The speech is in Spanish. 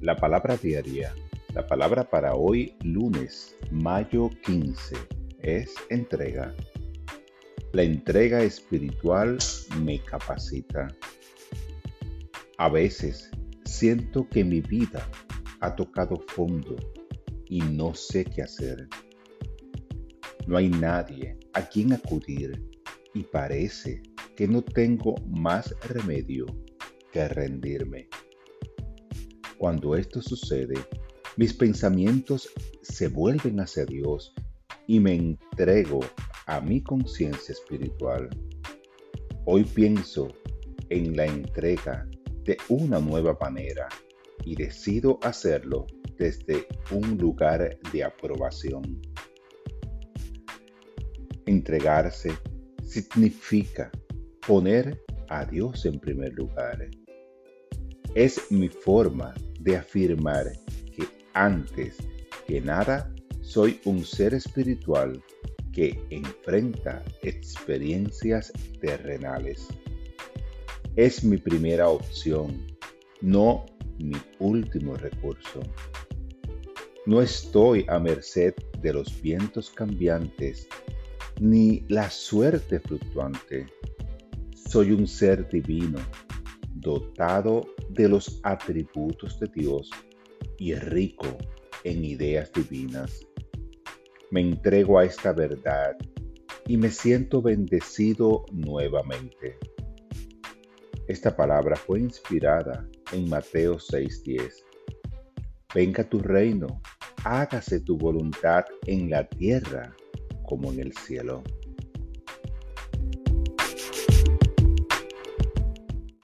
La palabra diaria, la palabra para hoy lunes, mayo 15, es entrega. La entrega espiritual me capacita. A veces siento que mi vida ha tocado fondo y no sé qué hacer. No hay nadie a quien acudir y parece que no tengo más remedio que rendirme. Cuando esto sucede, mis pensamientos se vuelven hacia Dios y me entrego a mi conciencia espiritual. Hoy pienso en la entrega de una nueva manera y decido hacerlo desde un lugar de aprobación. Entregarse significa poner a Dios en primer lugar. Es mi forma de afirmar que antes que nada soy un ser espiritual que enfrenta experiencias terrenales. Es mi primera opción, no mi último recurso. No estoy a merced de los vientos cambiantes ni la suerte fluctuante. Soy un ser divino, dotado de los atributos de Dios y rico en ideas divinas. Me entrego a esta verdad y me siento bendecido nuevamente. Esta palabra fue inspirada en Mateo 6:10. Venga tu reino, hágase tu voluntad en la tierra como en el cielo.